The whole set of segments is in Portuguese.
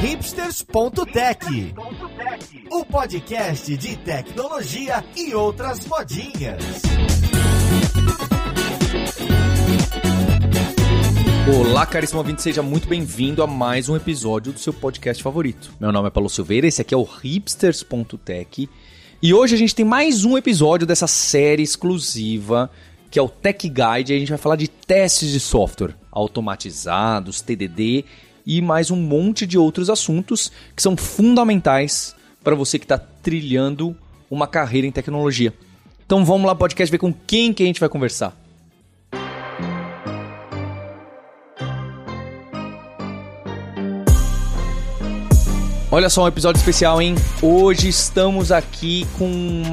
hipsters.tech, o podcast de tecnologia e outras modinhas. Olá, caríssimo ouvinte, seja muito bem-vindo a mais um episódio do seu podcast favorito. Meu nome é Paulo Silveira, esse aqui é o hipsters.tech e hoje a gente tem mais um episódio dessa série exclusiva que é o Tech Guide. A gente vai falar de testes de software automatizados, TDD e mais um monte de outros assuntos que são fundamentais para você que está trilhando uma carreira em tecnologia. Então vamos lá, podcast, ver com quem que a gente vai conversar. Olha só um episódio especial, hein? Hoje estamos aqui com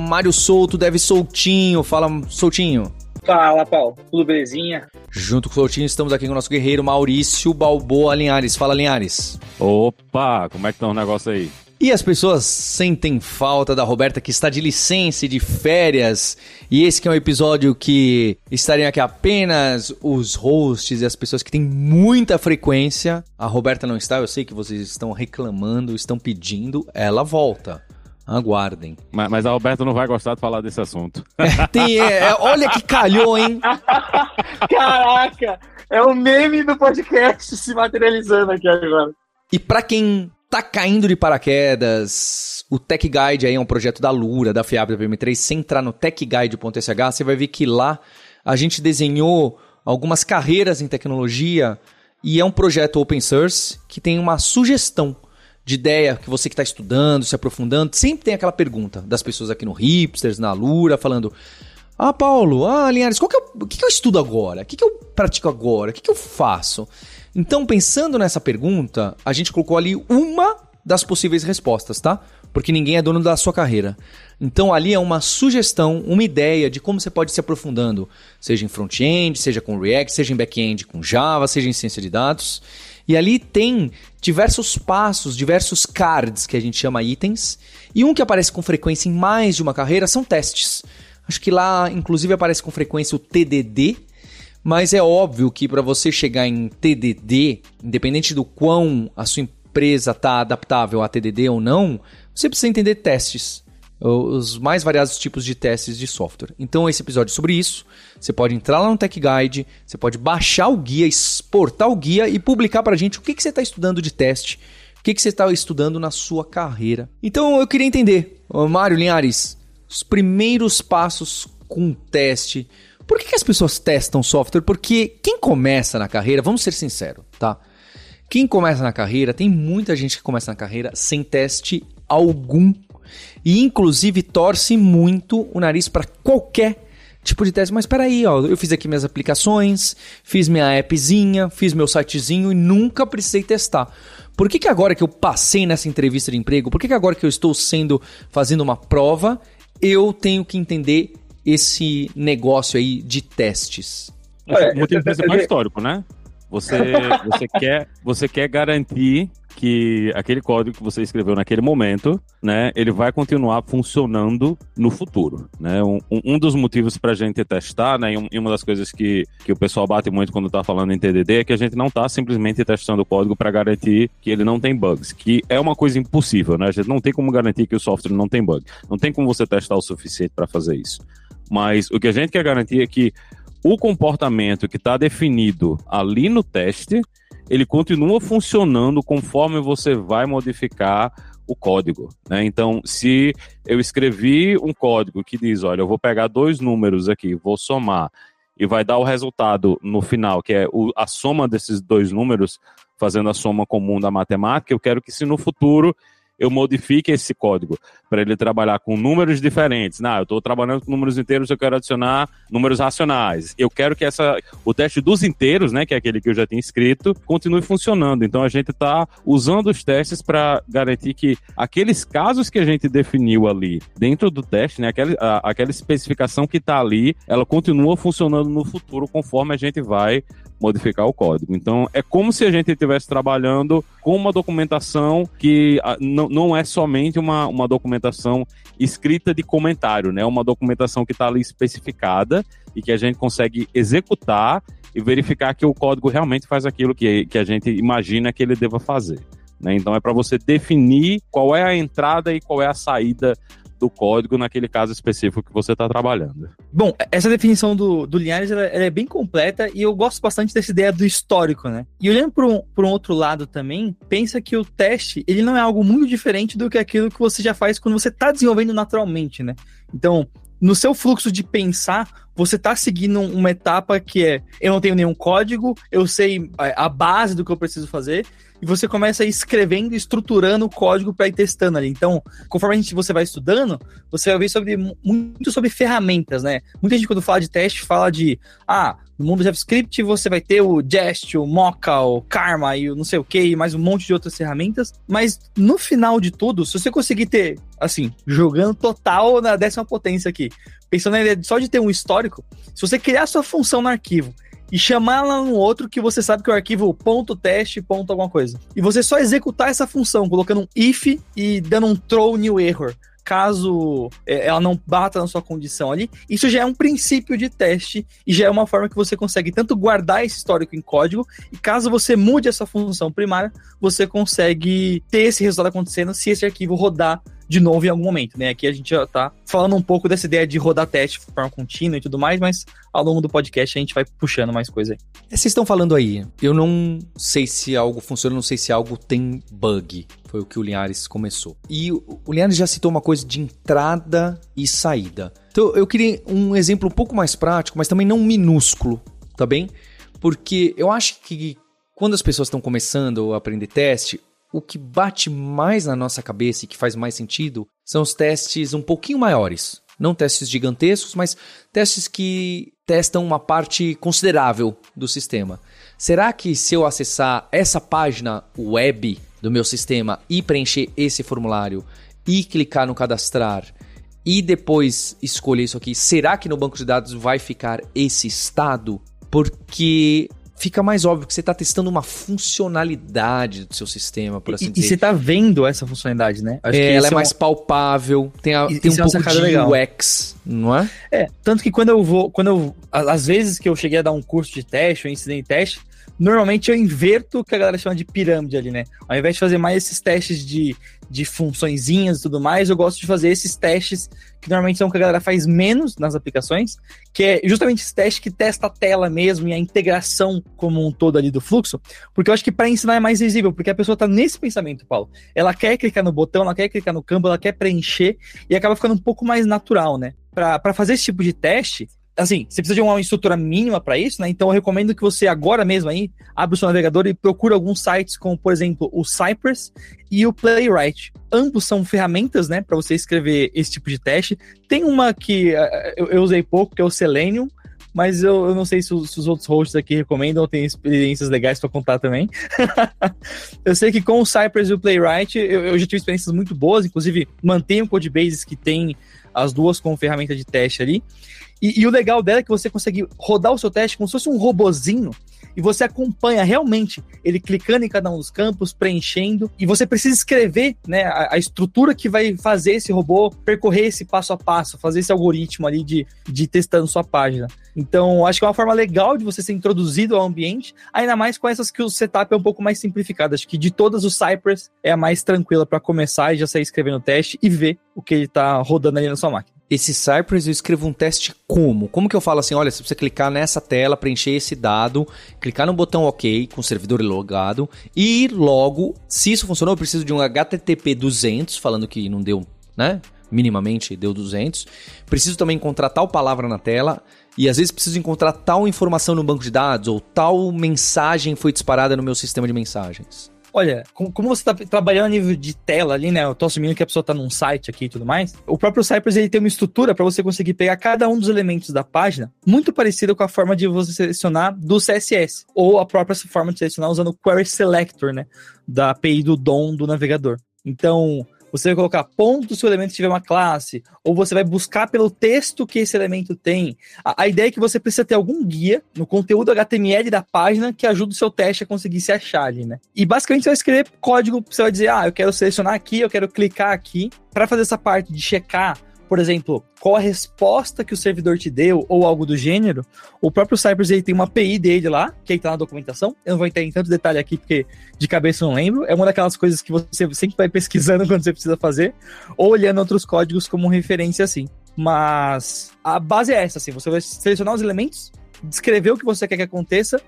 Mário Souto, Deve Soltinho. Fala, Soltinho. Fala, Paulo. Tudo belezinha? Junto com o Soutinho, estamos aqui com o nosso guerreiro Maurício Balboa Linhares. Fala, Linhares. Opa, como é que tá o negócio aí? E as pessoas sentem falta da Roberta, que está de licença e de férias. E esse que é um episódio que estariam aqui apenas os hosts e as pessoas que têm muita frequência. A Roberta não está, eu sei que vocês estão reclamando, estão pedindo. Ela volta. Aguardem. Mas, mas, a Roberta não vai gostar de falar desse assunto. É, tem, é, é, olha que calhou, hein? Caraca! É o meme do podcast se materializando aqui agora. E para quem tá caindo de paraquedas, o Tech Guide aí é um projeto da Lura, da FIAB da PM3. Se entrar no techguide.sh, você vai ver que lá a gente desenhou algumas carreiras em tecnologia e é um projeto open source que tem uma sugestão de ideia que você que está estudando, se aprofundando, sempre tem aquela pergunta das pessoas aqui no Hipsters, na Lura, falando: Ah, Paulo, ah, Linhares, qual que é o, o que, que eu estudo agora? O que, que eu pratico agora? O que, que eu faço? Então, pensando nessa pergunta, a gente colocou ali uma das possíveis respostas, tá? Porque ninguém é dono da sua carreira. Então, ali é uma sugestão, uma ideia de como você pode se aprofundando, seja em front-end, seja com React, seja em back-end com Java, seja em ciência de dados. E ali tem diversos passos, diversos cards que a gente chama itens. E um que aparece com frequência em mais de uma carreira são testes. Acho que lá, inclusive, aparece com frequência o TDD, mas é óbvio que para você chegar em TDD, independente do quão a sua empresa está adaptável a TDD ou não, você precisa entender testes os mais variados tipos de testes de software. Então, esse episódio é sobre isso. Você pode entrar lá no Tech Guide, você pode baixar o guia, exportar o guia e publicar para a gente o que, que você está estudando de teste, o que, que você está estudando na sua carreira. Então, eu queria entender, Mário Linhares, os primeiros passos com teste. Por que, que as pessoas testam software? Porque quem começa na carreira, vamos ser sinceros, tá? Quem começa na carreira, tem muita gente que começa na carreira sem teste algum e inclusive torce muito o nariz para qualquer tipo de teste. Mas espera aí, ó, eu fiz aqui minhas aplicações, fiz minha appzinha, fiz meu sitezinho e nunca precisei testar. Por que, que agora que eu passei nessa entrevista de emprego, por que, que agora que eu estou sendo fazendo uma prova, eu tenho que entender esse negócio aí de testes? É, o motivo principal é histórico, né? Você, você, quer, você quer garantir que aquele código que você escreveu naquele momento, né, ele vai continuar funcionando no futuro, né? Um, um dos motivos para a gente testar, né, e uma das coisas que, que o pessoal bate muito quando está falando em TDD é que a gente não está simplesmente testando o código para garantir que ele não tem bugs, que é uma coisa impossível, né? A gente não tem como garantir que o software não tem bug, não tem como você testar o suficiente para fazer isso. Mas o que a gente quer garantir é que o comportamento que está definido ali no teste, ele continua funcionando conforme você vai modificar o código. Né? Então, se eu escrevi um código que diz, olha, eu vou pegar dois números aqui, vou somar e vai dar o resultado no final, que é a soma desses dois números, fazendo a soma comum da matemática, eu quero que se no futuro eu modifique esse código para ele trabalhar com números diferentes. Não, eu estou trabalhando com números inteiros, eu quero adicionar números racionais. Eu quero que essa, o teste dos inteiros, né, que é aquele que eu já tinha escrito, continue funcionando. Então a gente está usando os testes para garantir que aqueles casos que a gente definiu ali dentro do teste, né, aquela, a, aquela especificação que está ali, ela continua funcionando no futuro conforme a gente vai modificar o código. Então, é como se a gente estivesse trabalhando com uma documentação que ah, não, é somente uma, uma documentação escrita de comentário, né? Uma documentação que está ali especificada e que a gente consegue executar e verificar que o código realmente faz aquilo que, que a gente imagina que ele deva fazer. Né? Então é para você definir qual é a entrada e qual é a saída do código naquele caso específico que você está trabalhando. Bom, essa definição do, do Linhares ela, ela, é bem completa e eu gosto bastante dessa ideia do histórico, né? E olhando por um, um outro lado também, pensa que o teste ele não é algo muito diferente do que aquilo que você já faz quando você está desenvolvendo naturalmente, né? Então, no seu fluxo de pensar, você está seguindo uma etapa que é: eu não tenho nenhum código, eu sei a base do que eu preciso fazer, e você começa escrevendo estruturando o código para ir testando ali. Então, conforme a gente, você vai estudando, você vai ver sobre, muito sobre ferramentas, né? Muita gente, quando fala de teste, fala de, ah, no mundo JavaScript você vai ter o Jest, o Mocha, o Karma e o não sei o que, e mais um monte de outras ferramentas. Mas no final de tudo, se você conseguir ter, assim, jogando total na décima potência aqui, pensando na ideia só de ter um histórico, se você criar sua função no arquivo e chamar lá um outro que você sabe que é o arquivo ponto teste, ponto alguma coisa. E você só executar essa função, colocando um if e dando um throw new error caso é, ela não bata na sua condição ali, isso já é um princípio de teste e já é uma forma que você consegue tanto guardar esse histórico em código e caso você mude essa função primária, você consegue ter esse resultado acontecendo se esse arquivo rodar de novo em algum momento, né? Aqui a gente já tá falando um pouco dessa ideia de rodar teste de forma contínua e tudo mais, mas ao longo do podcast a gente vai puxando mais coisa aí. É, vocês estão falando aí, eu não sei se algo funciona, não sei se algo tem bug. Foi o que o Linhares começou. E o Linhares já citou uma coisa de entrada e saída. Então eu queria um exemplo um pouco mais prático, mas também não minúsculo, tá bem? Porque eu acho que quando as pessoas estão começando a aprender teste, o que bate mais na nossa cabeça e que faz mais sentido são os testes um pouquinho maiores. Não testes gigantescos, mas testes que testam uma parte considerável do sistema. Será que se eu acessar essa página web do meu sistema e preencher esse formulário e clicar no cadastrar e depois escolher isso aqui, será que no banco de dados vai ficar esse estado? Porque fica mais óbvio que você está testando uma funcionalidade do seu sistema, por assim e, dizer. E você está vendo essa funcionalidade, né? É, ela é, é mais palpável, tem, a, tem um é pouco de legal. UX, não é? É, tanto que quando eu vou, quando eu, às vezes que eu cheguei a dar um curso de teste, eu ensinei teste, normalmente eu inverto o que a galera chama de pirâmide ali, né? Ao invés de fazer mais esses testes de, de funçõezinhas e tudo mais, eu gosto de fazer esses testes que normalmente são o que a galera faz menos nas aplicações, que é justamente esse teste que testa a tela mesmo e a integração como um todo ali do fluxo, porque eu acho que para ensinar é mais visível, porque a pessoa tá nesse pensamento, Paulo. Ela quer clicar no botão, ela quer clicar no campo, ela quer preencher e acaba ficando um pouco mais natural, né? Para fazer esse tipo de teste, assim, você precisa de uma estrutura mínima para isso, né? Então eu recomendo que você agora mesmo aí abra o seu navegador e procure alguns sites como, por exemplo, o Cypress e o Playwright. Ambos são ferramentas, né, para você escrever esse tipo de teste. Tem uma que uh, eu, eu, usei pouco, que é o Selenium, mas eu, não sei se os, outros hosts aqui recomendam ou têm experiências legais para contar também. eu sei que com o Cypress e o Playwright eu, já tive experiências muito boas, inclusive mantenho codebases que tem as duas com ferramenta de teste ali. E, e, o legal dela é que você consegue rodar o seu teste como se fosse um robozinho e você acompanha realmente ele clicando em cada um dos campos, preenchendo, e você precisa escrever né, a, a, estrutura que vai fazer esse robô percorrer esse passo a passo, fazer esse algoritmo ali de, de testando sua página. Então, acho que é uma forma legal de você ser introduzido ao ambiente, ainda mais com essas que o setup é um pouco mais simplificado. Acho que de todas, o Cypress é a mais tranquila para começar e já sair escrevendo o teste e ver o que ele está rodando ali na sua máquina esse Cypress eu escrevo um teste como? Como que eu falo assim, olha, você precisa clicar nessa tela, preencher esse dado, clicar no botão OK com o servidor logado e logo, se isso funcionou, eu preciso de um HTTP 200, falando que não deu, né? Minimamente deu 200. Preciso também encontrar tal palavra na tela e às vezes preciso encontrar tal informação no banco de dados ou tal mensagem foi disparada no meu sistema de mensagens. Olha, como você está trabalhando a nível de tela ali, né? Eu tô assumindo que a pessoa está num site aqui e tudo mais. O próprio Cypress ele tem uma estrutura para você conseguir pegar cada um dos elementos da página, muito parecida com a forma de você selecionar do CSS, ou a própria forma de selecionar usando o Query Selector, né? Da API do DOM do navegador. Então, você vai colocar ponto se o elemento tiver uma classe, ou você vai buscar pelo texto que esse elemento tem. A, a, ideia é que você precisa ter algum guia no conteúdo HTML da página que ajude o seu teste a conseguir se achar ali, né? E basicamente você vai escrever código, você vai dizer, ah, eu quero selecionar aqui, eu quero clicar aqui, para fazer essa parte de checar por exemplo, qual a resposta que o servidor te deu ou algo do gênero, o próprio Cypress ele tem uma API dele lá, que aí tá na documentação. Eu não vou entrar em tanto detalhe aqui porque de cabeça eu não lembro. É uma daquelas coisas que você sempre vai pesquisando quando você precisa fazer, ou olhando outros códigos como referência assim. Mas a base é essa, assim, você vai selecionar os elementos, descrever o que você quer que aconteça,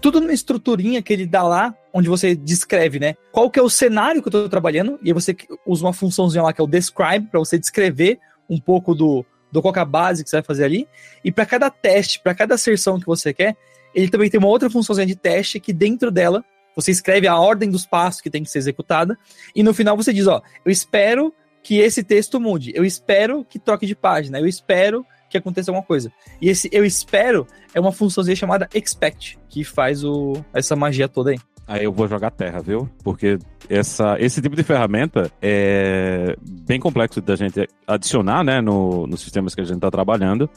tudo numa estruturinha que ele dá lá, onde você descreve, né? Qual que é o cenário que eu tô trabalhando, e aí você usa uma funçãozinha lá que é o describe, para você descrever um pouco do, do qual é a base que você vai fazer ali, e para cada teste, para cada asserção que você quer, ele também tem uma outra funçãozinha de teste que dentro dela você escreve a ordem dos passos que tem que ser executada, e no final você diz, ó, eu espero que esse texto mude, eu espero que troque de página, eu espero que aconteça alguma coisa. E esse eu espero é uma funçãozinha chamada expect, que faz o, essa magia toda aí. Aí eu vou jogar terra, viu? Porque essa, esse tipo de ferramenta é bem complexo da gente adicionar, né, no, nos sistemas que a gente está trabalhando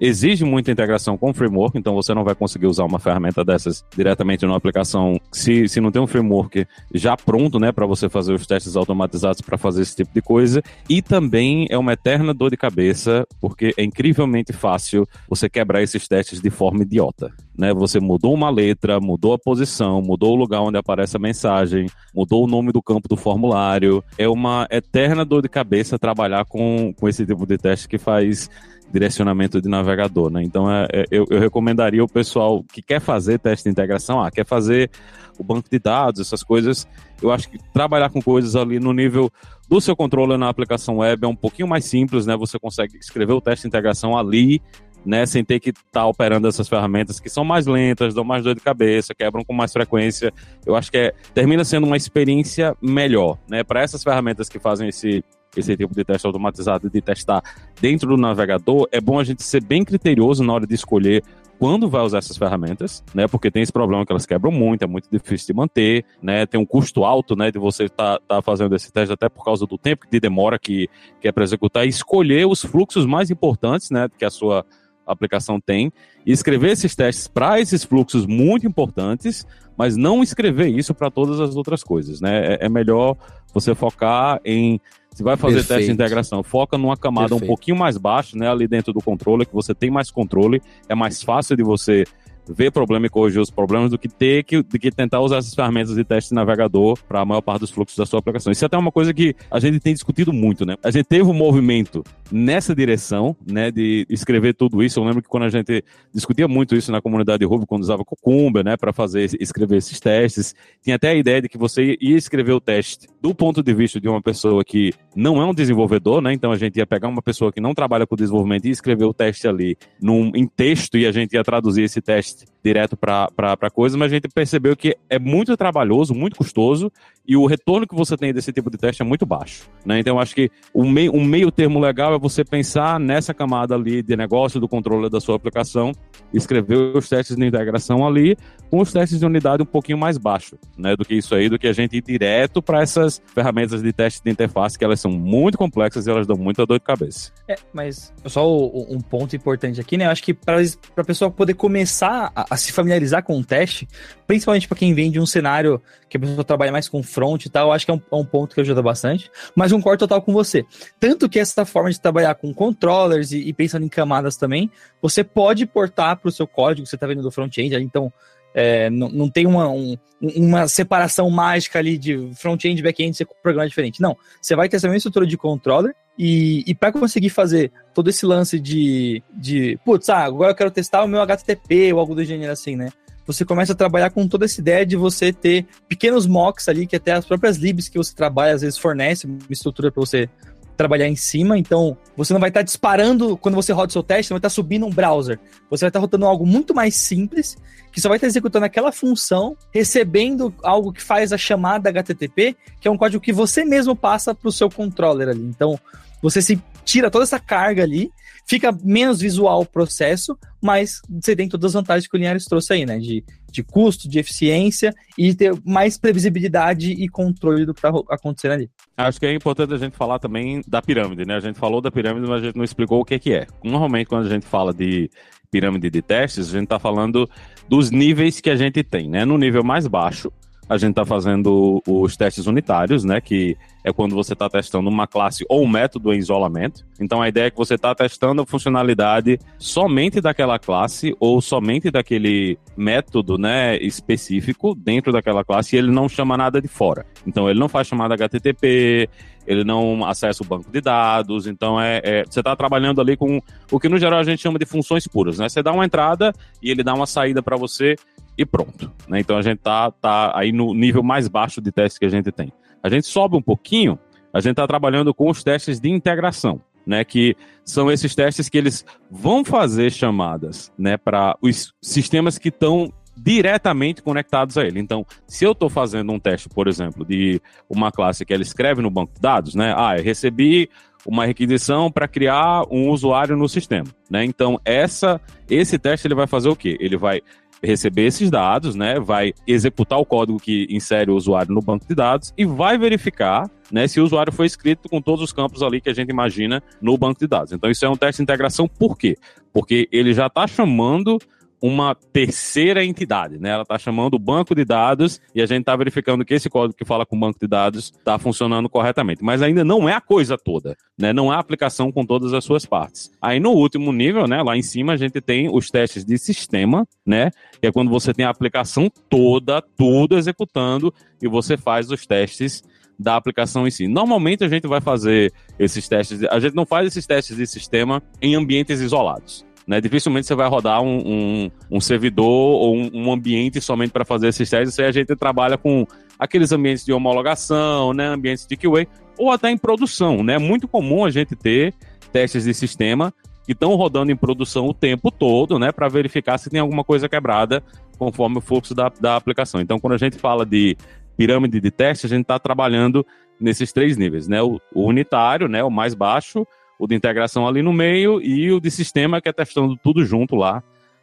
exige muita integração com o framework, então você não vai conseguir usar uma ferramenta dessas diretamente numa aplicação se, se não tem um framework já pronto, né, para você fazer os testes automatizados para fazer esse tipo de coisa. E também é uma eterna dor de cabeça, porque é incrivelmente fácil você quebrar esses testes de forma idiota. Né, você mudou uma letra, mudou a posição, mudou o lugar onde aparece a mensagem, mudou o nome do campo do formulário. É uma eterna dor de cabeça trabalhar com, com esse tipo de teste que faz direcionamento de navegador, né? Então é, é, eu, eu, recomendaria o pessoal que quer fazer teste de integração, ah, quer fazer o banco de dados, essas coisas. Eu acho que trabalhar com coisas ali no nível do seu controller na aplicação web é um pouquinho mais simples, né? Você consegue escrever o teste de integração ali, né? Sem ter que estar tá operando essas ferramentas que são mais lentas, dão mais dor de cabeça, quebram com mais frequência. Eu acho que é, termina sendo uma experiência melhor, né? Para essas ferramentas que fazem esse esse tipo de teste automatizado de testar dentro do navegador, é bom a gente ser bem criterioso na hora de escolher quando vai usar essas ferramentas, né? Porque tem esse problema que elas quebram muito, é muito difícil de manter, né? Tem um custo alto, né? De você estar tá, tá fazendo esse teste até por causa do tempo de demora que, que é para executar e escolher os fluxos mais importantes, né? Que a sua aplicação tem e escrever esses testes para esses fluxos muito importantes, mas não escrever isso para todas as outras coisas, né? É, é melhor você focar em se vai fazer Perfeito. teste de integração, foca numa camada Perfeito. um pouquinho mais baixa, né, ali dentro do controle, que você tem mais controle, é mais fácil de você ver problema e corrigir os problemas do que ter que, de que tentar usar essas ferramentas de teste de navegador para a maior parte dos fluxos da sua aplicação. Isso é até uma coisa que a gente tem discutido muito, né? A gente teve um movimento nessa direção, né, de escrever tudo isso. Eu lembro que quando a gente discutia muito isso na comunidade Ruby, quando usava Cucumber, né, para fazer escrever esses testes, tinha até a ideia de que você ia escrever o teste do ponto de vista de uma pessoa que não é um desenvolvedor, né? Então a gente ia pegar uma pessoa que não trabalha com desenvolvimento e escrever o teste ali num, em texto e a gente ia traduzir esse teste podcast direto para coisa, mas a gente percebeu que é muito trabalhoso, muito custoso e o retorno que você tem desse tipo de teste é muito baixo. Né? Então, acho que um meio, um meio termo legal é você pensar nessa camada ali de negócio, do controle da sua aplicação, escrever os testes de integração ali, com os testes de unidade um pouquinho mais baixo né, do que isso aí, do que a gente ir direto para essas ferramentas de teste de interface, que elas são muito complexas e elas dão muita dor de cabeça. É, mas só um ponto importante aqui, né? Eu acho que para a pessoa poder começar a se familiarizar com o teste, principalmente para quem vem de um cenário que a pessoa trabalha mais com front e tal, acho que é um, é um, ponto que ajuda bastante. Mas um corte total com você. Tanto que essa forma de trabalhar com controllers e, e pensando em camadas também, você pode portar para o seu código que você está vendo do front-end. Então, é, não, não tem uma, um, uma separação mágica ali de front-end e back-end, você programa diferente. Não, você vai ter mesma estrutura de controller e, e para conseguir fazer todo esse lance de, de putz, ah, agora eu quero testar o meu HTTP ou algo do gênero assim, né? Você começa a trabalhar com toda essa ideia de você ter pequenos mocks ali, que até as próprias libs que você trabalha às vezes fornece uma estrutura para você trabalhar em cima, então você não vai estar tá disparando quando você roda o seu teste, você vai estar tá subindo um browser. Você vai estar tá rodando algo muito mais simples, que só vai estar tá executando aquela função, recebendo algo que faz a chamada HTTP, que é um código que você mesmo passa para o seu controller ali. Então, você se tira toda essa carga ali, fica menos visual o processo, mas você tem todas as vantagens que o Linhares trouxe aí, né? De, de custo, de eficiência e ter mais previsibilidade e controle do que está acontecendo ali. Acho que é importante a gente falar também da pirâmide, né? A gente falou da pirâmide, mas a gente não explicou o que, que é. Normalmente, quando a gente fala de pirâmide de testes, a gente está falando dos níveis que a gente tem, né? No nível mais baixo, a gente está fazendo os testes unitários, né? Que é quando você está testando uma classe ou um método em isolamento. Então a ideia é que você está testando a funcionalidade somente daquela classe ou somente daquele método, né, específico dentro daquela classe e ele não chama nada de fora. Então ele não faz chamada HTTP, ele não acessa o banco de dados, então é, é você está trabalhando ali com o que no geral a gente chama de funções puras, né? Você dá uma entrada e ele dá uma saída para você e pronto. Né? Então a gente tá, tá aí no nível mais baixo de teste que a gente tem. A gente sobe um pouquinho, a gente está trabalhando com os testes de integração. Né, que são esses testes que eles vão fazer chamadas né, para os sistemas que estão diretamente conectados a ele. Então, se eu estou fazendo um teste, por exemplo, de uma classe que ela escreve no banco de dados, né? Ah, eu recebi uma requisição para criar um usuário no sistema, né? Então, essa, esse teste ele vai fazer o quê? Ele vai receber esses dados, né? Vai executar o código que insere o usuário no banco de dados e vai verificar né, se o usuário foi escrito com todos os campos ali que a gente imagina no banco de dados. Então, isso é um teste de integração, por quê? Porque ele já está chamando uma terceira entidade, né? Ela está chamando o banco de dados e a gente está verificando que esse código que fala com o banco de dados está funcionando corretamente. Mas ainda não é a coisa toda, né? Não é a aplicação com todas as suas partes. Aí no último nível, né? Lá em cima a gente tem os testes de sistema, né? Que é quando você tem a aplicação toda, tudo executando e você faz os testes da aplicação em si. Normalmente a gente vai fazer esses testes, a gente não faz esses testes de sistema em ambientes isolados. Né? Dificilmente você vai rodar um, um, um servidor ou um, um ambiente somente para fazer esses testes. Isso aí a gente trabalha com aqueles ambientes de homologação, né? ambientes de QA, ou até em produção. Né? É muito comum a gente ter testes de sistema que estão rodando em produção o tempo todo, né, para verificar se tem alguma coisa quebrada conforme o fluxo da, da aplicação. Então, quando a gente fala de pirâmide de teste, a gente está trabalhando nesses três níveis, né? O, o, unitário, né, o mais baixo, o de integração ali no meio e o de sistema que é testando tudo junto lá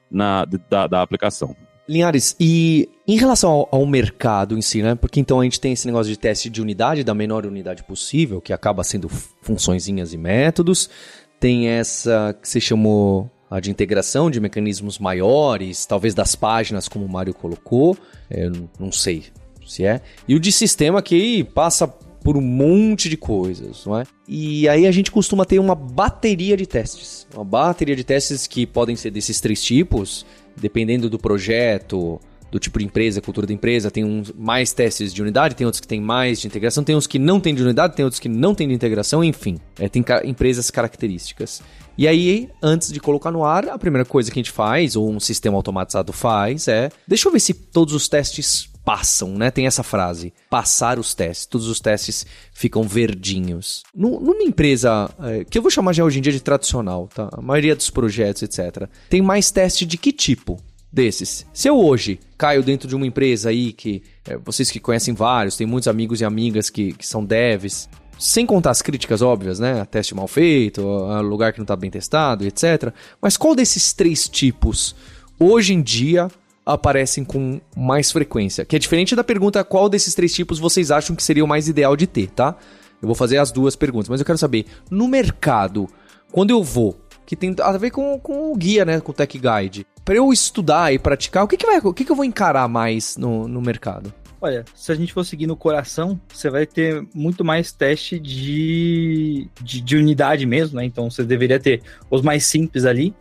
na, da, da aplicação. Linhares, e em relação ao, ao, mercado em si, né? Porque então a gente tem esse negócio de teste de unidade, da menor unidade possível, que acaba sendo funçõezinhas e métodos. Tem essa que você chamou a de integração de mecanismos maiores, talvez das páginas, como o Mário colocou. Eu não sei se é. E o de sistema que passa por um monte de coisas, não é? E aí a gente costuma ter uma bateria de testes. Uma bateria de testes que podem ser desses três tipos, dependendo do projeto, do tipo de empresa, cultura da empresa, tem uns mais testes de unidade, tem outros que tem mais de integração, tem uns que não tem de unidade, tem outros que não tem de integração, enfim, é, tem ca empresas características. E aí, antes de colocar no ar, a primeira coisa que a gente faz, ou um sistema automatizado faz, é deixa eu ver se todos os testes passam, né? Tem essa frase, passar os testes. Todos os testes ficam verdinhos. numa empresa é, que eu vou chamar já hoje em dia de tradicional, tá? A maioria dos projetos, etc. Tem mais teste de que tipo? Desses. Se eu hoje caio dentro de uma empresa aí que é, vocês que conhecem vários, tem muitos amigos e amigas que, que são devs, sem contar as críticas óbvias, né? Teste mal feito, lugar que não está bem testado, etc. Mas qual desses três tipos hoje em dia aparecem com mais frequência. Que é diferente da pergunta qual desses três tipos vocês acham que seria o mais ideal de ter, tá? Eu vou fazer as duas perguntas, mas eu quero saber, no mercado, quando eu vou, que tem a ver com, com o guia, né, com o Tech Guide, para eu estudar e praticar, o que, que, vai, o que, que eu vou encarar mais no, no mercado? Olha, se a gente for seguir no coração, você vai ter muito mais teste de, de, de, unidade mesmo, né? Então você deveria ter os mais simples ali.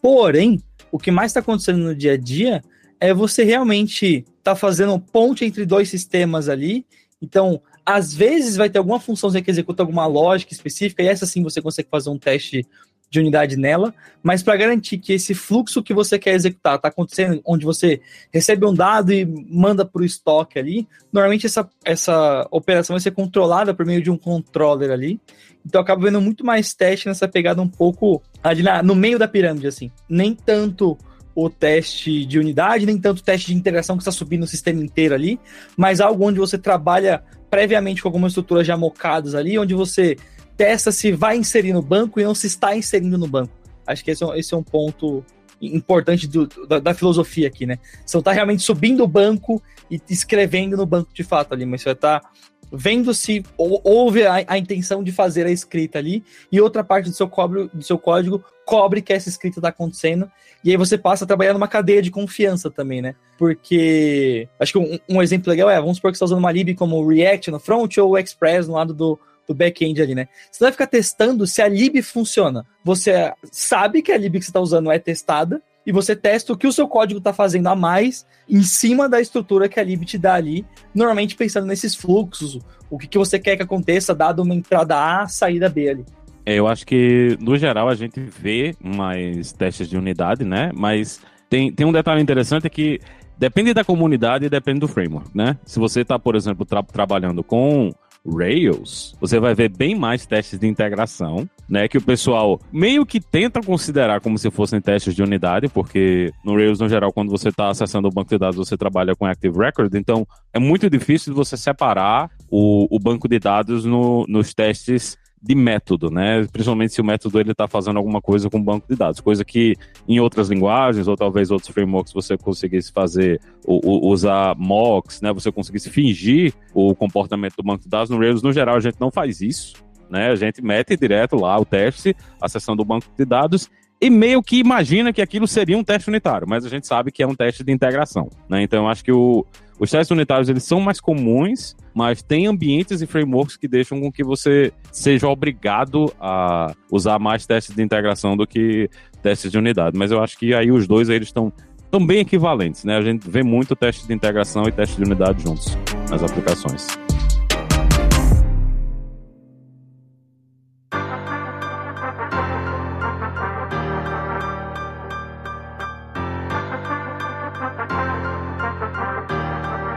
Porém, o que mais está acontecendo no dia a dia é você realmente tá fazendo ponte entre dois sistemas ali. Então, às vezes vai ter alguma função que executa alguma lógica específica, e essa sim você consegue fazer um teste de unidade nela, mas para garantir que esse fluxo que você quer executar está acontecendo, onde você recebe um dado e manda para o estoque ali, normalmente essa, essa operação vai ser controlada por meio de um controller ali. Então acaba vendo muito mais teste nessa pegada um pouco ali na, no meio da pirâmide, assim. Nem tanto o teste de unidade, nem tanto o teste de integração que está subindo o sistema inteiro ali, mas algo onde você trabalha previamente com algumas estruturas já mocadas ali, onde você testa se vai inserir no banco e não se está inserindo no banco. Acho que esse é, esse é um ponto importante do, da, da, filosofia aqui, né? Você não está realmente subindo o banco e escrevendo no banco de fato ali, mas você está vendo se houve a, a, intenção de fazer a escrita ali e outra parte do seu, código, do seu código descobre que essa escrita está acontecendo. E aí você passa a trabalhar numa cadeia de confiança também, né? Porque acho que um, um exemplo legal é, vamos supor que você está usando uma lib como React no front ou Express no lado do, do back-end ali, né? Você vai ficar testando se a lib funciona. Você sabe que a lib que você está usando é testada e você testa o que o seu código está fazendo a mais em cima da estrutura que a lib te dá ali, normalmente pensando nesses fluxos, o que, que você quer que aconteça, dado uma entrada A, saída B ali. Eu acho que, no geral, a gente vê mais testes de unidade, né? Mas tem, tem um detalhe interessante é que depende da comunidade e depende do framework, né? Se você está, por exemplo, tra trabalhando com Rails, você vai ver bem mais testes de integração, né? Que o pessoal meio que tenta considerar como se fossem testes de unidade, porque no Rails, no geral, quando você está acessando o banco de dados, você trabalha com Active Record, então é muito difícil você separar o, o banco de dados no, nos testes de método, né? Principalmente se o método ele está fazendo alguma coisa com banco de dados, coisa que em outras linguagens ou talvez outros frameworks você conseguisse fazer, ou, usar mocks, né? Você conseguisse fingir o comportamento do banco de dados no Rails. No geral, a gente não faz isso, né? A gente mete direto lá o teste, a seção do banco de dados e meio que imagina que aquilo seria um teste unitário, mas a gente sabe que é um teste de integração, né? Então, eu acho que o os testes unitários eles são mais comuns, mas tem ambientes e frameworks que deixam com que você seja obrigado a usar mais testes de integração do que testes de unidade. Mas eu acho que aí os dois eles estão tão bem equivalentes, né? A gente vê muito teste de integração e teste de unidade juntos nas aplicações.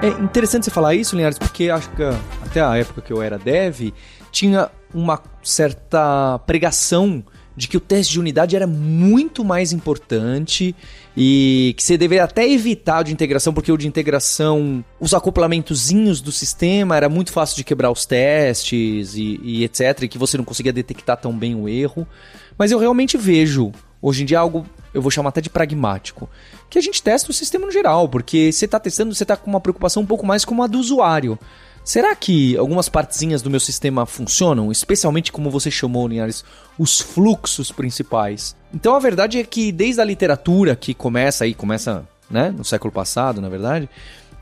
É interessante você falar isso, Linhares, porque acho que até a época que eu era dev, tinha uma certa pregação de que o teste de unidade era muito mais importante e que você deveria até evitar o de integração, porque o de integração, os acoplamentozinhos do sistema era muito fácil de quebrar os testes e, e etc, e que você não conseguia detectar tão bem o erro. Mas eu realmente vejo hoje em dia algo eu vou chamar até de pragmático, que a gente testa o sistema no geral, porque você está testando, você está com uma preocupação um pouco mais como a do usuário. Será que algumas partezinhas do meu sistema funcionam? Especialmente como você chamou, Linhares, os fluxos principais. Então a verdade é que desde a literatura que começa aí, começa né, no século passado, na verdade,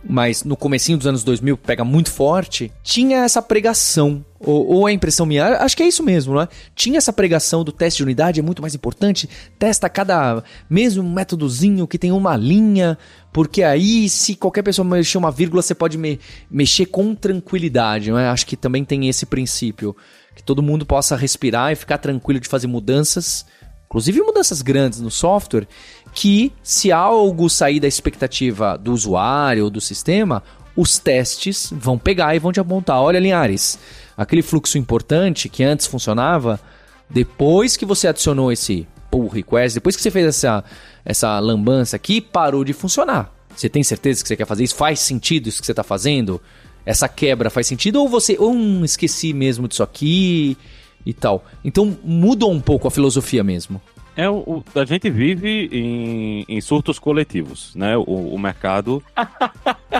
mas no comecinho dos anos 2000 pega muito forte, tinha essa pregação, ou, ou a impressão minha, acho que é isso mesmo, né? Tinha essa pregação do teste de unidade, é muito mais importante, testa cada mesmo métodozinho que tem uma linha, porque aí se qualquer pessoa mexer uma vírgula, você pode me, mexer com tranquilidade, né? Acho que também tem esse princípio, que todo mundo possa respirar e ficar tranquilo de fazer mudanças, inclusive mudanças grandes no software, que se algo sair da expectativa do usuário ou do sistema, os testes vão pegar e vão te apontar. Olha, Linhares, aquele fluxo importante que antes funcionava, depois que você adicionou esse pull request, depois que você fez essa, essa lambança aqui, parou de funcionar. Você tem certeza que você quer fazer isso? Faz sentido isso que você está fazendo? Essa quebra faz sentido? Ou você, um, esqueci mesmo disso aqui e tal? Então mudou um pouco a filosofia mesmo. É, o, a gente vive em, em surtos coletivos, né? O, o mercado.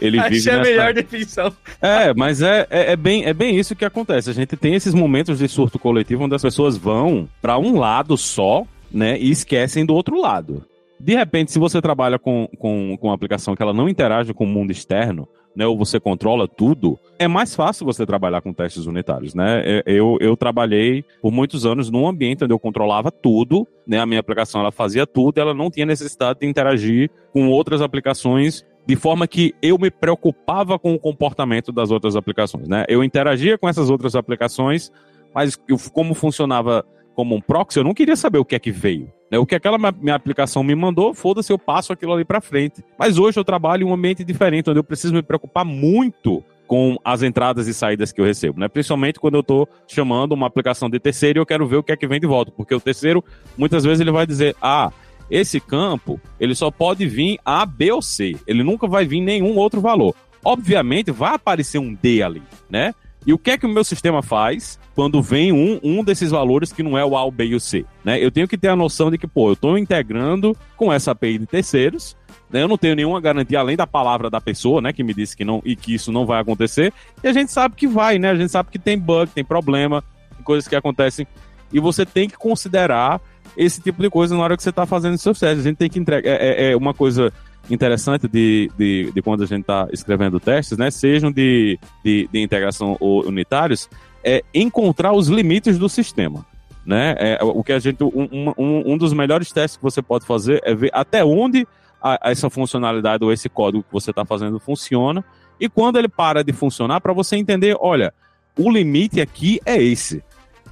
ele Achei vive nessa... a melhor definição. É, mas é, é, é, bem, é bem isso que acontece. A gente tem esses momentos de surto coletivo onde as pessoas vão para um lado só, né? E esquecem do outro lado. De repente, se você trabalha com, com, com uma aplicação que ela não interage com o mundo externo, né, ou você controla tudo, é mais fácil você trabalhar com testes unitários, né? Eu, eu trabalhei por muitos anos num ambiente onde eu controlava tudo, né? A minha aplicação ela fazia tudo, ela não tinha necessidade de interagir com outras aplicações de forma que eu me preocupava com o comportamento das outras aplicações, né? Eu interagia com essas outras aplicações, mas como funcionava como um proxy, eu não queria saber o que é que veio. Né? O que aquela minha aplicação me mandou, foda-se, eu passo aquilo ali para frente. Mas hoje eu trabalho em um ambiente diferente, onde eu preciso me preocupar muito com as entradas e saídas que eu recebo, né? Principalmente quando eu estou chamando uma aplicação de terceiro e eu quero ver o que é que vem de volta, porque o terceiro muitas vezes ele vai dizer: "Ah, esse campo, ele só pode vir A, B ou C. Ele nunca vai vir nenhum outro valor. Obviamente vai aparecer um D ali, né? E o que é que o meu sistema faz quando vem um, um desses valores que não é o A, o B e o C? Né? Eu tenho que ter a noção de que, pô, eu estou integrando com essa API de terceiros, né? eu não tenho nenhuma garantia além da palavra da pessoa, né, que me disse que não e que isso não vai acontecer. E a gente sabe que vai, né? A gente sabe que tem bug, tem problema, coisas que acontecem. E você tem que considerar esse tipo de coisa na hora que você está fazendo seus testes. A gente tem que entregar. É, é, é uma coisa interessante de, de, de, quando a gente está escrevendo testes, né? Sejam de, de, de, integração ou unitários, é encontrar os limites do sistema. Né? É, o que a gente. Um, um, um dos melhores testes que você pode fazer é ver até onde a, essa funcionalidade ou esse código que você está fazendo funciona. E quando ele para de funcionar, para você entender, olha, o limite aqui é esse.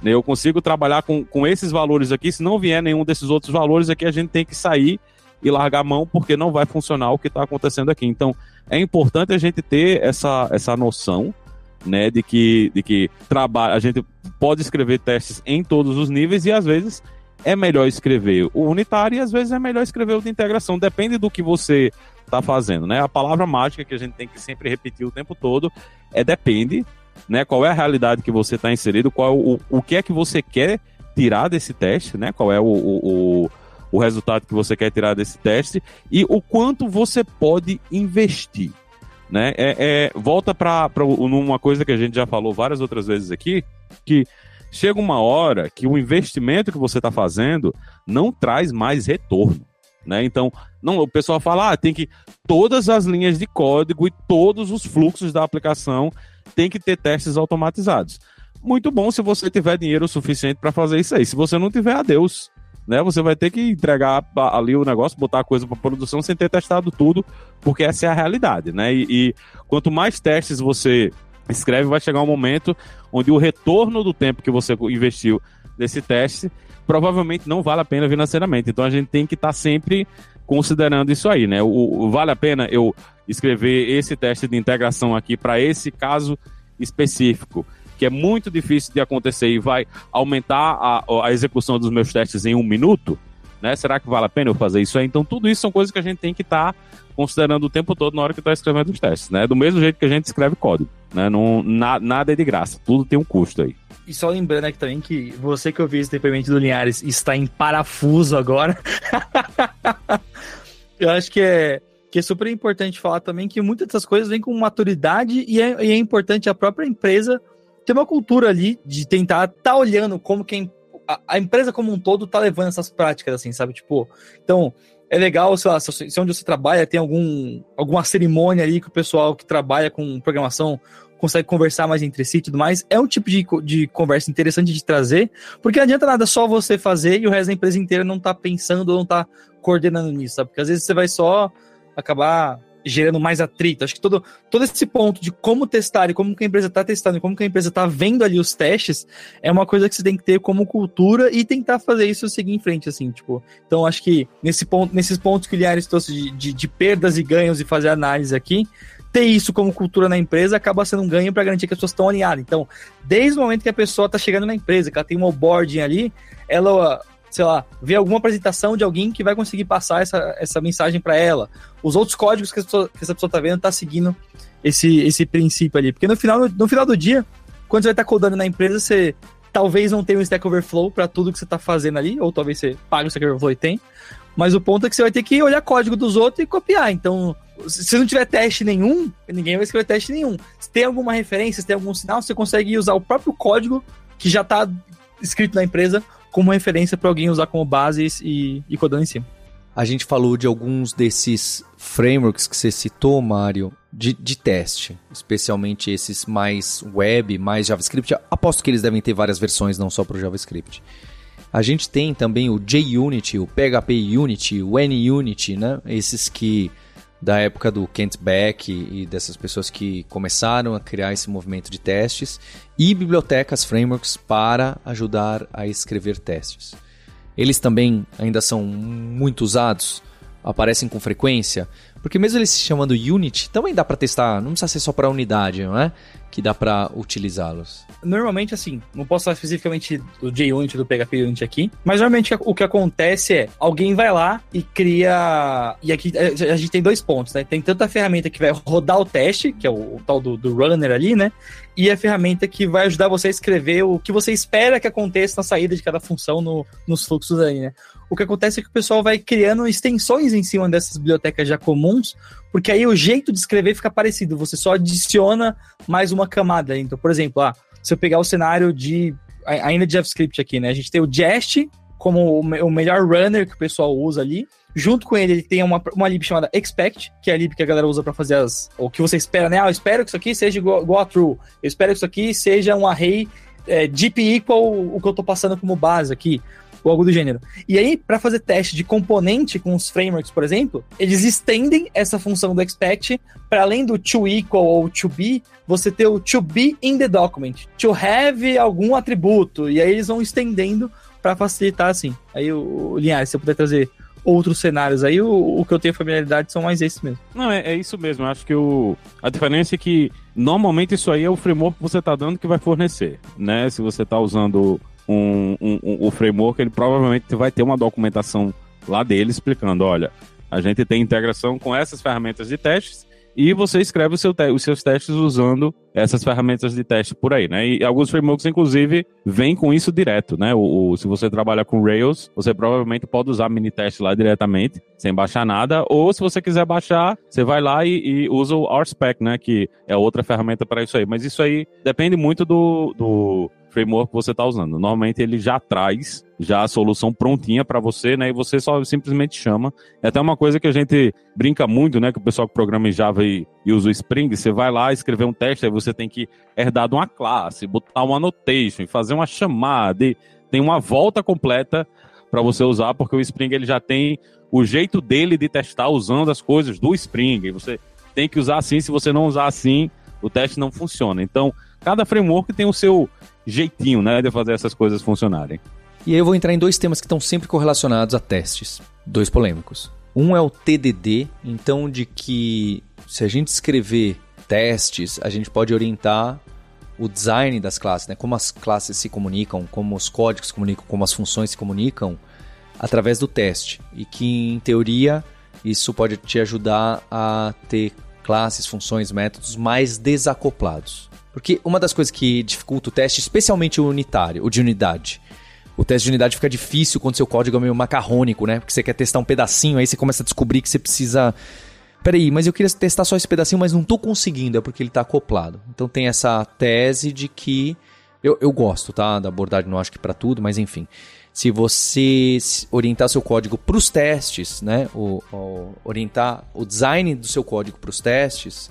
Né? Eu consigo trabalhar com, com esses valores aqui. Se não vier nenhum desses outros valores aqui, a gente tem que sair e largar a mão, porque não vai funcionar o que está acontecendo aqui. Então, é importante a gente ter essa, essa noção né, de que, de que trabalha, a gente pode escrever testes em todos os níveis e às vezes é melhor escrever o unitário e às vezes é melhor escrever o de integração. Depende do que você está fazendo, né? A palavra mágica que a gente tem que sempre repetir o tempo todo é depende, né? Qual é a realidade que você está inserido, qual é o, o que é que você quer tirar desse teste, né? Qual é o, o, o resultado que você quer tirar desse teste e o quanto você pode investir. Né? É, é volta para uma coisa que a gente já falou várias outras vezes aqui, que chega uma hora que o investimento que você está fazendo não traz mais retorno. Né? Então, não, o pessoal fala, ah, tem que todas as linhas de código e todos os fluxos da aplicação tem que ter testes automatizados. Muito bom se você tiver dinheiro suficiente para fazer isso aí. Se você não tiver, adeus né? Você vai ter que entregar ali o negócio, botar a coisa para produção sem ter testado tudo, porque essa é a realidade, né? E, e quanto mais testes você escreve, vai chegar um momento onde o retorno do tempo que você investiu nesse teste provavelmente não vale a pena financeiramente. Então a gente tem que estar tá sempre considerando isso aí, né? O, o, vale a pena eu escrever esse teste de integração aqui para esse caso específico que é muito difícil de acontecer e vai aumentar a, a execução dos meus testes em um minuto, né? Será que vale a pena eu fazer isso aí? Então, tudo isso são coisas que a gente tem que estar tá considerando o tempo todo na hora que está escrevendo os testes, né? Do mesmo jeito que a gente escreve código, né? Não, na, nada é de graça, tudo tem um custo aí. E só lembrando aqui também que você que ouviu esse depoimento do Linhares está em parafuso agora. eu acho que é, que é super importante falar também que muitas dessas coisas vêm com maturidade e é, e é importante a própria empresa tem uma cultura ali de tentar tá olhando como quem a, a, empresa como um todo tá levando essas práticas, assim, sabe? Tipo, então, é legal, sei lá, se, se onde você trabalha tem algum, alguma cerimônia ali que o pessoal que trabalha com programação consegue conversar mais entre si e tudo mais. É um tipo de, de conversa interessante de trazer, porque não adianta nada só você fazer e o resto da empresa inteira não tá pensando ou não tá coordenando nisso, sabe? Porque às vezes você vai só acabar gerando mais atrito. Acho que todo, todo esse ponto de como testar e como que a empresa está testando e como que a empresa está vendo ali os testes é uma coisa que você tem que ter como cultura e tentar fazer isso seguir em frente, assim, tipo. Então, acho que nesse ponto, nesses pontos que o Liares trouxe de, de, de perdas e ganhos e fazer análise aqui, ter isso como cultura na empresa acaba sendo um ganho para garantir que as pessoas estão alinhadas. Então, desde o momento que a pessoa está chegando na empresa, que ela tem um onboarding ali, ela sei lá, ver alguma apresentação de alguém que vai conseguir passar essa, essa mensagem para ela. Os outros códigos que, pessoa, que essa pessoa tá vendo tá seguindo esse, esse princípio ali. Porque no final, no final do dia, quando você vai estar tá codando na empresa, você talvez não tenha um Stack Overflow para tudo que você tá fazendo ali, ou talvez você pague o Stack Overflow e tem. Mas o ponto é que você vai ter que olhar código dos outros e copiar. Então, se não tiver teste nenhum, ninguém vai escrever teste nenhum. Se tem alguma referência, se tem algum sinal, você consegue usar o próprio código que já está escrito na empresa como referência para alguém usar como base e, e codando em cima. A gente falou de alguns desses frameworks que você citou, Mário, de, de teste, especialmente esses mais web, mais JavaScript. Aposto que eles devem ter várias versões, não só para o JavaScript. A gente tem também o JUnity, o PHP Unity, o NUnity, né? Esses que da época do Kent Beck e dessas pessoas que começaram a criar esse movimento de testes e bibliotecas, frameworks para ajudar a escrever testes. Eles também ainda são muito usados, aparecem com frequência, porque mesmo eles se chamando Unity, também dá para testar, não precisa ser só para unidade, não é? Que dá para utilizá-los. Normalmente, assim, não posso falar especificamente do JUnity, do PHP Unity aqui, mas normalmente o que acontece é, alguém vai lá e cria... E aqui a gente tem dois pontos, né? Tem tanta ferramenta que vai rodar o teste, que é o, o tal do, do runner ali, né? E a ferramenta que vai ajudar você a escrever o que você espera que aconteça na saída de cada função no, nos fluxos aí, né? o que acontece é que o pessoal vai criando extensões em cima dessas bibliotecas já comuns, porque aí o jeito de escrever fica parecido, você só adiciona mais uma camada. Então, por exemplo, ah, se eu pegar o cenário de ainda de JavaScript aqui, né? A gente tem o Jest como o melhor runner que o pessoal usa ali. Junto com ele, ele tem uma, uma lib chamada expect, que é a lib que a galera usa para fazer as. O que você espera, né? Ah, eu espero que isso aqui seja igual, igual a true. Eu espero que isso aqui seja um array é, deep equal o que eu tô passando como base aqui ou algo do gênero. E aí, para fazer teste de componente com os frameworks, por exemplo, eles estendem essa função do expect para além do to equal ou to be, você ter o to be in the document, to have algum atributo, e aí eles vão estendendo para facilitar assim. Aí o, o Linhares, se eu puder trazer outros cenários aí, o, o, que eu tenho familiaridade são mais esses mesmo. Não, é, é isso mesmo. Eu acho que o, a diferença é que normalmente isso aí é o framework que você está dando que vai fornecer, né? Se você está usando um, um, um, o framework, ele provavelmente vai ter uma documentação lá dele explicando, olha, a gente tem integração com essas ferramentas de testes e você escreve seu os seus testes usando essas ferramentas de teste por aí, né? E alguns frameworks, inclusive, vêm com isso direto, né? O, o, se você trabalha com Rails, você provavelmente pode usar mini teste lá diretamente, sem baixar nada, ou se você quiser baixar, você vai lá e, e usa o RSpec, né? Que é outra ferramenta para isso aí. Mas isso aí depende muito do, do framework que você está usando. Normalmente ele já traz já a solução prontinha para você, né? E você só simplesmente chama. É até uma coisa que a gente brinca muito, né? Que o pessoal que programa em Java e, e usa o Spring, você vai lá escrever um teste, aí você tem que herdar de uma classe, botar uma annotation, fazer uma chamada, e tem uma volta completa para você usar, porque o Spring ele já tem o jeito dele de testar usando as coisas do Spring. E você tem que usar assim, se você não usar assim, o teste não funciona. Então, cada framework tem o seu jeitinho, né, de fazer essas coisas funcionarem. E aí eu vou entrar em dois temas que estão sempre correlacionados a testes, dois polêmicos. Um é o TDD, então de que se a gente escrever testes, a gente pode orientar o design das classes, né? Como as classes se comunicam, como os códigos se comunicam, como as funções se comunicam através do teste. E que em teoria isso pode te ajudar a ter classes, funções, métodos mais desacoplados. Porque uma das coisas que dificulta o teste, especialmente o unitário, o de unidade, o teste de unidade fica difícil quando seu código é meio macarrônico, né? Porque você quer testar um pedacinho, aí você começa a descobrir que você precisa. Peraí, mas eu queria testar só esse pedacinho, mas não estou conseguindo, é porque ele está acoplado. Então tem essa tese de que. Eu, eu gosto, tá? Da abordagem, não acho que para tudo, mas enfim. Se você orientar seu código para os testes, né? O, o, orientar o design do seu código para os testes,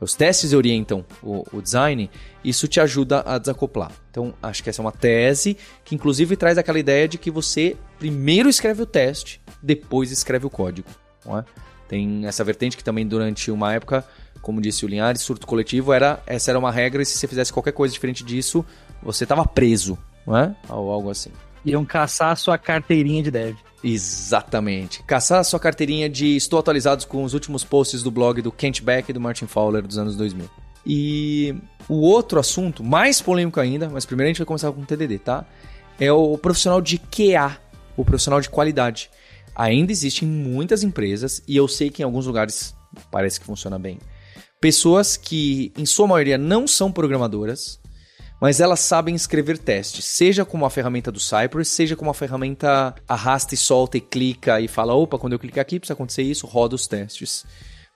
os testes orientam o, o, design, isso te ajuda a desacoplar. Então, acho que essa é uma tese que, inclusive, traz aquela ideia de que você primeiro escreve o teste, depois escreve o código. É? Tem essa vertente que também, durante uma época, como disse o Linhares, surto coletivo, era, essa era uma regra e se você fizesse qualquer coisa diferente disso, você estava preso, não é? Ou algo assim. Iam caçar a sua carteirinha de dev. Exatamente. Caçar a sua carteirinha de estou atualizados com os últimos posts do blog do Kent Beck e do Martin Fowler dos anos 2000. E o outro assunto, mais polêmico ainda, mas primeiro a gente vai começar com o TDD, tá? É o profissional de QA, o profissional de qualidade. Ainda existem muitas empresas, e eu sei que em alguns lugares parece que funciona bem. Pessoas que, em sua maioria, não são programadoras, mas elas sabem escrever testes, seja com uma ferramenta do Cypress, seja com uma ferramenta arrasta e solta e clica e fala, opa, quando eu clicar aqui precisa acontecer isso, roda os testes.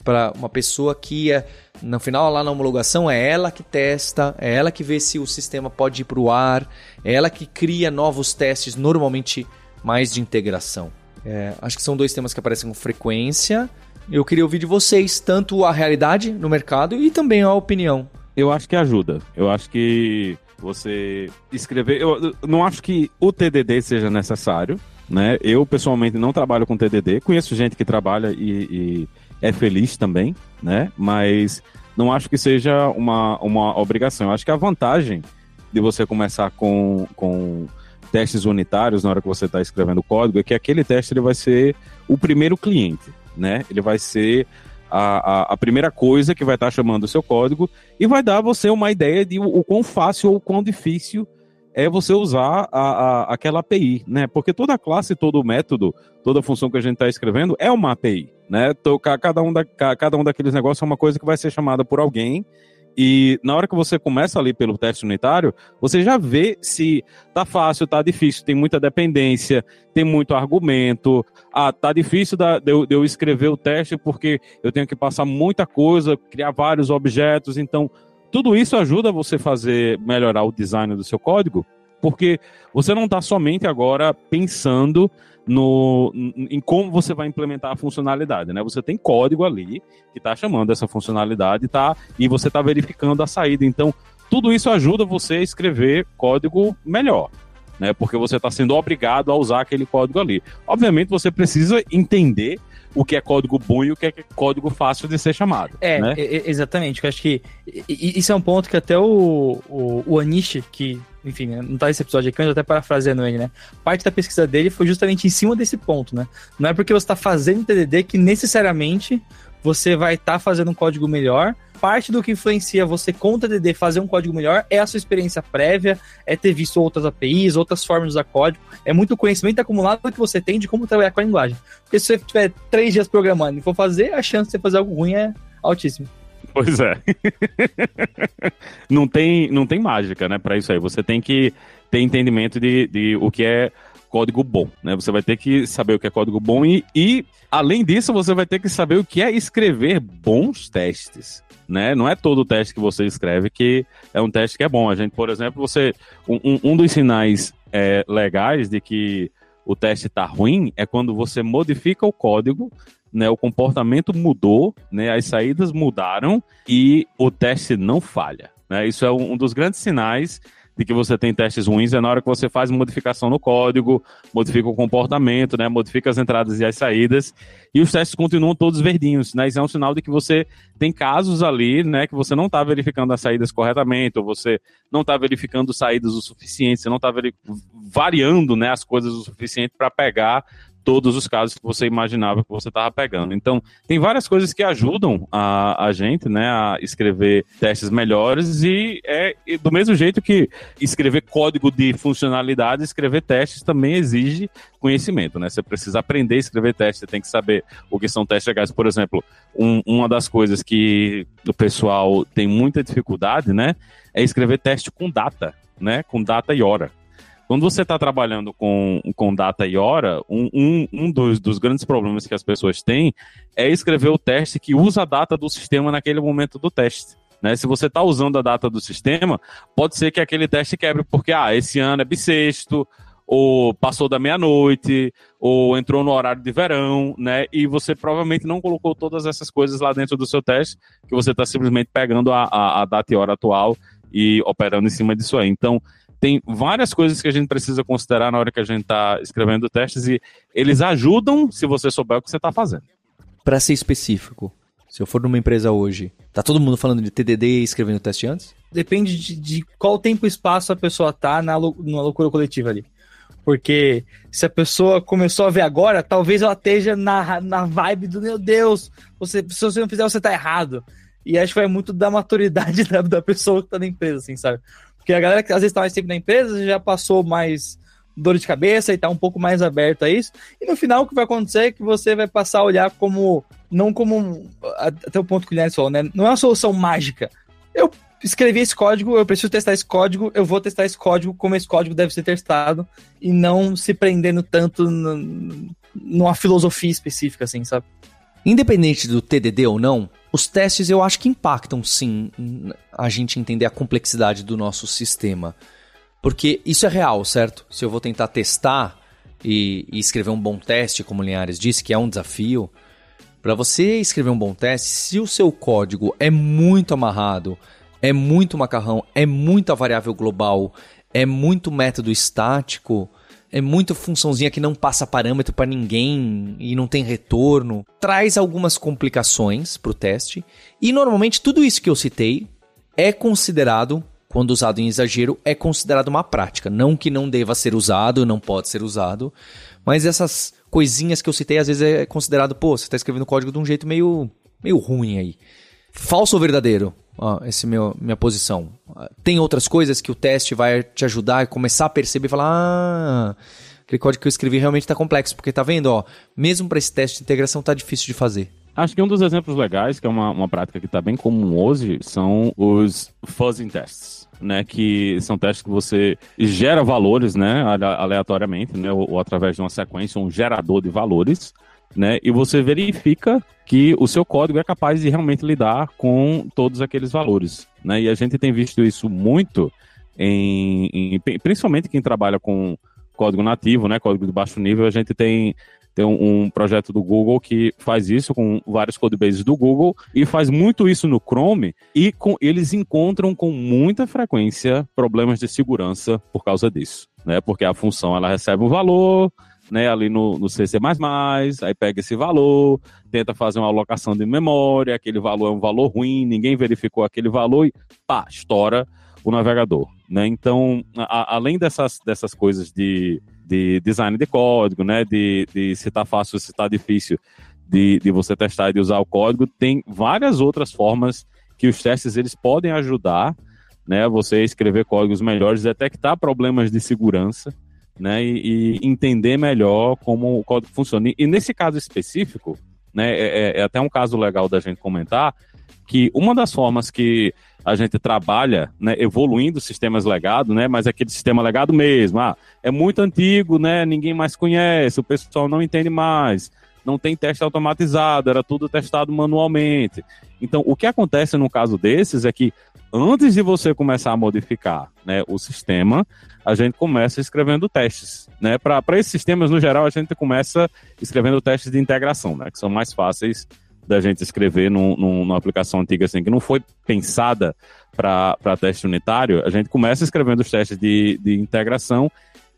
Para uma pessoa que, é, no final, lá na homologação, é ela que testa, é ela que vê se o sistema pode ir para o ar, é ela que cria novos testes, normalmente mais de integração. É, acho que são dois temas que aparecem com frequência. Eu queria ouvir de vocês tanto a realidade no mercado e também a opinião eu acho que ajuda. Eu acho que você escrever. Eu não acho que o TDD seja necessário, né? Eu pessoalmente não trabalho com TDD. Conheço gente que trabalha e, e é feliz também, né? Mas não acho que seja uma, uma obrigação. Eu acho que a vantagem de você começar com, com testes unitários na hora que você está escrevendo o código é que aquele teste ele vai ser o primeiro cliente, né? Ele vai ser a, a, a, primeira coisa que vai estar chamando o seu código e vai dar você uma ideia de o, o quão fácil ou quão difícil é você usar a, a, aquela API, né? Porque toda classe, todo método, toda função que a gente está escrevendo é uma API, né? Então, cada um, da, cada um daqueles negócios é uma coisa que vai ser chamada por alguém e na hora que você começa ali pelo teste unitário, você já vê se tá fácil, tá difícil, tem muita dependência, tem muito argumento. Ah, tá difícil da, de, eu, de eu escrever o teste porque eu tenho que passar muita coisa, criar vários objetos. Então, tudo isso ajuda você fazer melhorar o design do seu código. Porque você não está somente agora pensando no, em como você vai implementar a funcionalidade, né? Você tem código ali que está chamando essa funcionalidade tá, e você está verificando a saída. Então, tudo isso ajuda você a escrever código melhor. Né, porque você está sendo obrigado a usar aquele código ali. Obviamente, você precisa entender o que é código bom e o que é código fácil de ser chamado. É, né? exatamente. Eu acho que isso é um ponto que até o, o, o Anish, que enfim, né, não tá nesse episódio aqui, mas até parafraseando ele, né? Parte da pesquisa dele foi justamente em cima desse ponto, né? Não é porque você está fazendo TDD que necessariamente você vai estar tá fazendo um código melhor. Parte do que influencia você com o TDD fazer um código melhor é a sua experiência prévia, é ter visto outras APIs, outras formas de usar código, é muito conhecimento acumulado que você tem de como trabalhar com a linguagem. Porque se você tiver três dias programando e for fazer, a chance de você fazer algo ruim é altíssima. Pois é. não, tem, não tem mágica, né, para isso aí. Você tem que ter entendimento de, de o que é código bom, né? Você vai ter que saber o que é código bom e, e, além disso, você vai ter que saber o que é escrever bons testes, né? Não é todo teste que você escreve que é um teste que é bom. A gente, por exemplo, você um, um dos sinais é, legais de que o teste está ruim é quando você modifica o código né, o comportamento mudou, né, as saídas mudaram e o teste não falha. Né? Isso é um, dos grandes sinais de que você tem testes ruins é na hora que você faz modificação no código, modifica o comportamento, né, modifica as entradas e as saídas, e os testes continuam todos verdinhos, né, isso é um sinal de que você tem casos ali, né, que você não está verificando as saídas corretamente, ou você não está verificando saídas o suficiente, você não está variando, né, as coisas o suficiente para pegar todos os casos que você imaginava que você estava pegando. Então, tem várias coisas que ajudam a, a gente, né, a escrever testes melhores e é e do mesmo jeito que escrever código de funcionalidade, escrever testes também exige conhecimento, né? Você precisa aprender a escrever testes, você tem que saber o que são testes legais. Por exemplo, um, uma das coisas que o pessoal tem muita dificuldade, né, é escrever teste com data, né, com data e hora. Quando você está trabalhando com, com data e hora, um, um, um dos, dos, grandes problemas que as pessoas têm é escrever o teste que usa a data do sistema naquele momento do teste. Né? Se você está usando a data do sistema, pode ser que aquele teste quebre, porque ah, esse ano é bissexto, ou passou da meia-noite, ou entrou no horário de verão, né? E você provavelmente não colocou todas essas coisas lá dentro do seu teste, que você está simplesmente pegando a, a, a data e hora atual e operando em cima disso aí. Então, tem várias coisas que a gente precisa considerar na hora que a gente está escrevendo testes e eles ajudam se você souber o que você está fazendo. Para ser específico, se eu for numa empresa hoje, tá todo mundo falando de TDD e escrevendo teste antes? Depende de, de qual tempo e espaço a pessoa tá na, na loucura coletiva ali. Porque se a pessoa começou a ver agora, talvez ela esteja na, na vibe do meu Deus, você, se você não fizer, você tá errado. E acho que vai muito da maturidade da, da pessoa que tá na empresa, assim, sabe? Porque a galera que às vezes tá mais tempo na empresa já passou mais dor de cabeça e tá um pouco mais aberto a isso. E no final o que vai acontecer é que você vai passar a olhar como não como até o ponto que o Guilherme falou, né? Não é uma solução mágica. Eu escrevi esse código, eu preciso testar esse código, eu vou testar esse código como esse código deve ser testado e não se prendendo tanto no, numa filosofia específica assim, sabe? Independente do TDD ou não, os testes eu acho que impactam sim a gente entender a complexidade do nosso sistema. Porque isso é real, certo? Se eu vou tentar testar e, e escrever um bom teste, como o Linhares disse, que é um desafio, para você escrever um bom teste, se o seu código é muito amarrado, é muito macarrão, é muita variável global, é muito método estático, é muita funçãozinha que não passa parâmetro para ninguém e não tem retorno. Traz algumas complicações para o teste. E normalmente tudo isso que eu citei é considerado, quando usado em exagero, é considerado uma prática. Não que não deva ser usado, não pode ser usado. Mas essas coisinhas que eu citei, às vezes é considerado, pô, você está escrevendo código de um jeito meio, meio ruim aí. Falso ou verdadeiro? Essa é meu, minha posição. Tem outras coisas que o teste vai te ajudar a começar a perceber e falar: ah, aquele código que eu escrevi realmente está complexo, porque tá vendo, ó, mesmo para esse teste de integração tá difícil de fazer. Acho que um dos exemplos legais, que é uma, uma prática que está bem comum hoje, são os fuzzing tests. Né, que são testes que você gera valores, né, aleatoriamente, né, ou, ou através de uma sequência, um gerador de valores, né? E você verifica que o seu código é capaz de realmente lidar com todos aqueles valores, né? E a gente tem visto isso muito em, em, principalmente quem trabalha com código nativo, né, código de baixo nível, a gente tem tem um, projeto do Google que faz isso com vários codebases do Google e faz muito isso no Chrome e com, eles encontram com muita frequência problemas de segurança por causa disso, né? Porque a função ela recebe um valor, né, ali no, no CC++, aí pega esse valor, tenta fazer uma alocação de memória, aquele valor é um valor ruim, ninguém verificou aquele valor e pá, estoura o navegador. Né? Então, a, além dessas, dessas coisas de, de design de código, né? de, de se está fácil, se está difícil de, de você testar e de usar o código, tem várias outras formas que os testes eles podem ajudar né, você escrever códigos melhores, detectar problemas de segurança né, e, e entender melhor como o código funciona. E, nesse caso específico, né, é, é, é até um caso legal da gente comentar, que uma das formas que a gente trabalha, né, evoluindo sistemas legados, né, mas aquele sistema legado mesmo, ah, é muito antigo, né, ninguém mais conhece, o pessoal não entende mais, não tem teste automatizado, era tudo testado manualmente. Então, o que acontece no caso desses é que antes de você começar a modificar né, o sistema, a gente começa escrevendo testes. Né? Para esses sistemas, no geral, a gente começa escrevendo testes de integração, né, que são mais fáceis da gente escrever num, num, numa aplicação antiga assim, que não foi pensada para teste unitário, a gente começa escrevendo os testes de, de integração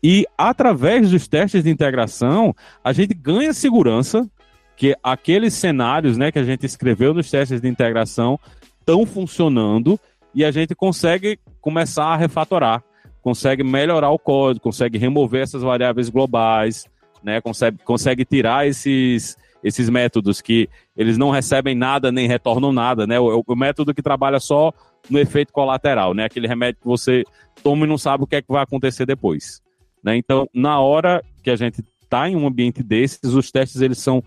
e, através dos testes de integração, a gente ganha segurança que aqueles cenários né, que a gente escreveu nos testes de integração estão funcionando e a gente consegue começar a refatorar, consegue melhorar o código, consegue remover essas variáveis globais, né, consegue, consegue tirar esses, esses métodos que eles não recebem nada nem retornam nada, né? O, o, método que trabalha só no efeito colateral, né? Aquele remédio que você toma e não sabe o que é que vai acontecer depois, né? Então, na hora que a gente está em um ambiente desses, os testes eles são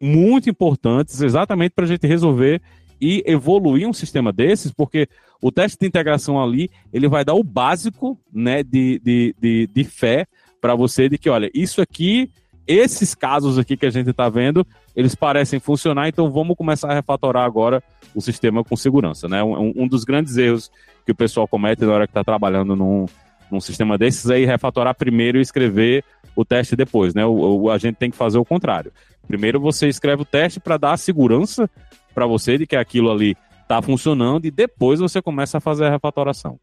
muito importantes, exatamente para a gente resolver e evoluir um sistema desses, porque o teste de integração ali ele vai dar o básico, né, de, de, de, de fé para você de que, olha, isso aqui esses casos aqui que a gente está vendo, eles parecem funcionar, então vamos começar a refatorar agora o sistema com segurança, né? Um, um dos grandes erros que o pessoal comete na hora que está trabalhando num, num sistema desses ir refatorar primeiro e escrever o teste depois, né? O, o, a gente tem que fazer o contrário. Primeiro você escreve o teste para dar a segurança para você de que aquilo ali está funcionando e depois você começa a fazer a refatoração.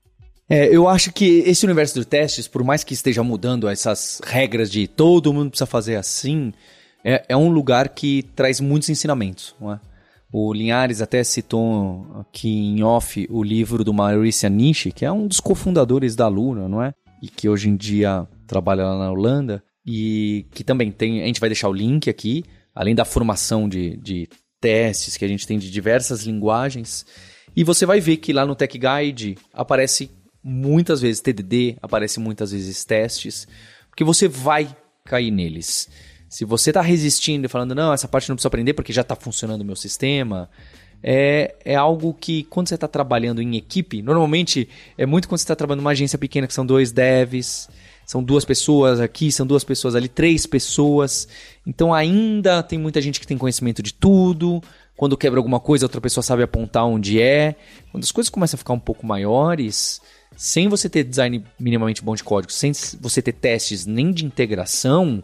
É, eu acho que esse universo dos testes, por mais que esteja mudando essas regras de todo mundo precisa fazer assim, é, é um lugar que traz muitos ensinamentos. Não é? O Linhares até citou aqui em off o livro do Maurício Nishi, que é um dos cofundadores da Luna, não é? E que hoje em dia trabalha lá na Holanda. E que também tem. A gente vai deixar o link aqui, além da formação de, de testes que a gente tem de diversas linguagens. E você vai ver que lá no Tech Guide aparece muitas vezes TDD, aparece muitas vezes testes, porque você vai cair neles. Se você está resistindo e falando, não, essa parte não precisa aprender porque já está funcionando o meu sistema, é, é algo que quando você está trabalhando em equipe, normalmente é muito quando você está trabalhando numa agência pequena que são dois devs, são duas pessoas aqui, são duas pessoas ali, três pessoas. Então ainda tem muita gente que tem conhecimento de tudo. Quando quebra alguma coisa, outra pessoa sabe apontar onde é. Quando as coisas começam a ficar um pouco maiores, sem você ter design minimamente bom de código, sem você ter testes nem de integração,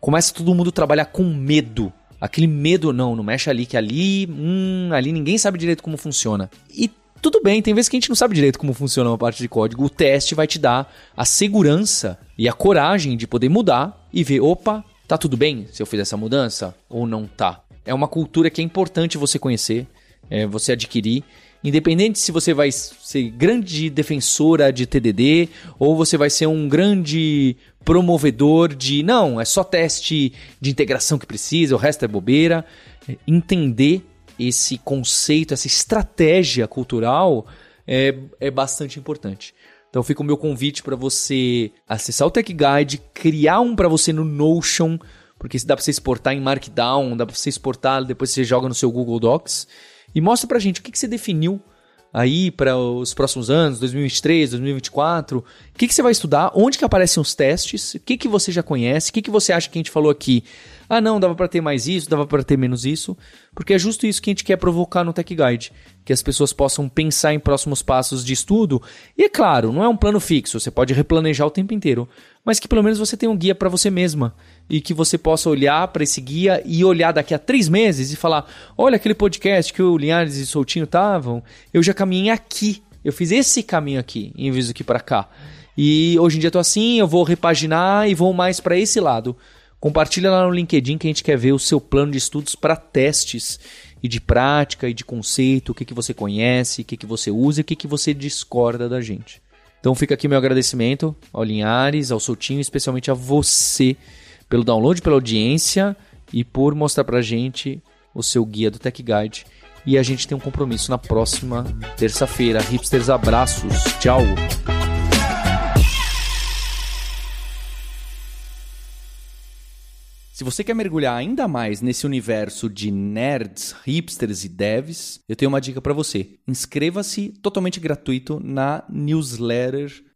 começa todo mundo a trabalhar com medo. Aquele medo, não, não mexe ali, que ali, hum, ali ninguém sabe direito como funciona. E tudo bem, tem vezes que a gente não sabe direito como funciona uma parte de código. O teste vai te dar a segurança e a coragem de poder mudar e ver, opa, tá tudo bem se eu fizer essa mudança ou não tá. É uma cultura que é importante você conhecer, é, você adquirir Independente se você vai ser grande defensora de TDD ou você vai ser um grande promovedor de não, é só teste de integração que precisa, o resto é bobeira. É, entender esse conceito, essa estratégia cultural é, é bastante importante. Então fica o meu convite para você acessar o Tech Guide, criar um para você no Notion, porque dá para você exportar em Markdown, dá para você exportar, depois você joga no seu Google Docs. E mostra pra gente o que, que você definiu aí para os próximos anos, 2023, 2024. O que, que você vai estudar? Onde que aparecem os testes? O que, que você já conhece? O que, que você acha que a gente falou aqui? Ah, não, dava para ter mais isso, dava para ter menos isso. Porque é justo isso que a gente quer provocar no Tech Guide. Que as pessoas possam pensar em próximos passos de estudo. E é claro, não é um plano fixo, você pode replanejar o tempo inteiro, mas que pelo menos você tenha um guia para você mesma e que você possa olhar para esse guia e olhar daqui a três meses e falar: olha aquele podcast que o Linhares e o Soltinho estavam, eu já caminhei aqui, eu fiz esse caminho aqui em vez do que para cá. E hoje em dia tô assim, eu vou repaginar e vou mais para esse lado. Compartilha lá no LinkedIn que a gente quer ver o seu plano de estudos para testes e de prática e de conceito, o que, que você conhece, o que, que você usa e o que, que você discorda da gente. Então fica aqui meu agradecimento ao Linhares, ao Soutinho, especialmente a você pelo download, pela audiência e por mostrar pra gente o seu guia do Tech Guide. E a gente tem um compromisso na próxima terça-feira. Hipsters, abraços. Tchau. Se você quer mergulhar ainda mais nesse universo de nerds, hipsters e devs, eu tenho uma dica para você. Inscreva-se totalmente gratuito na newsletter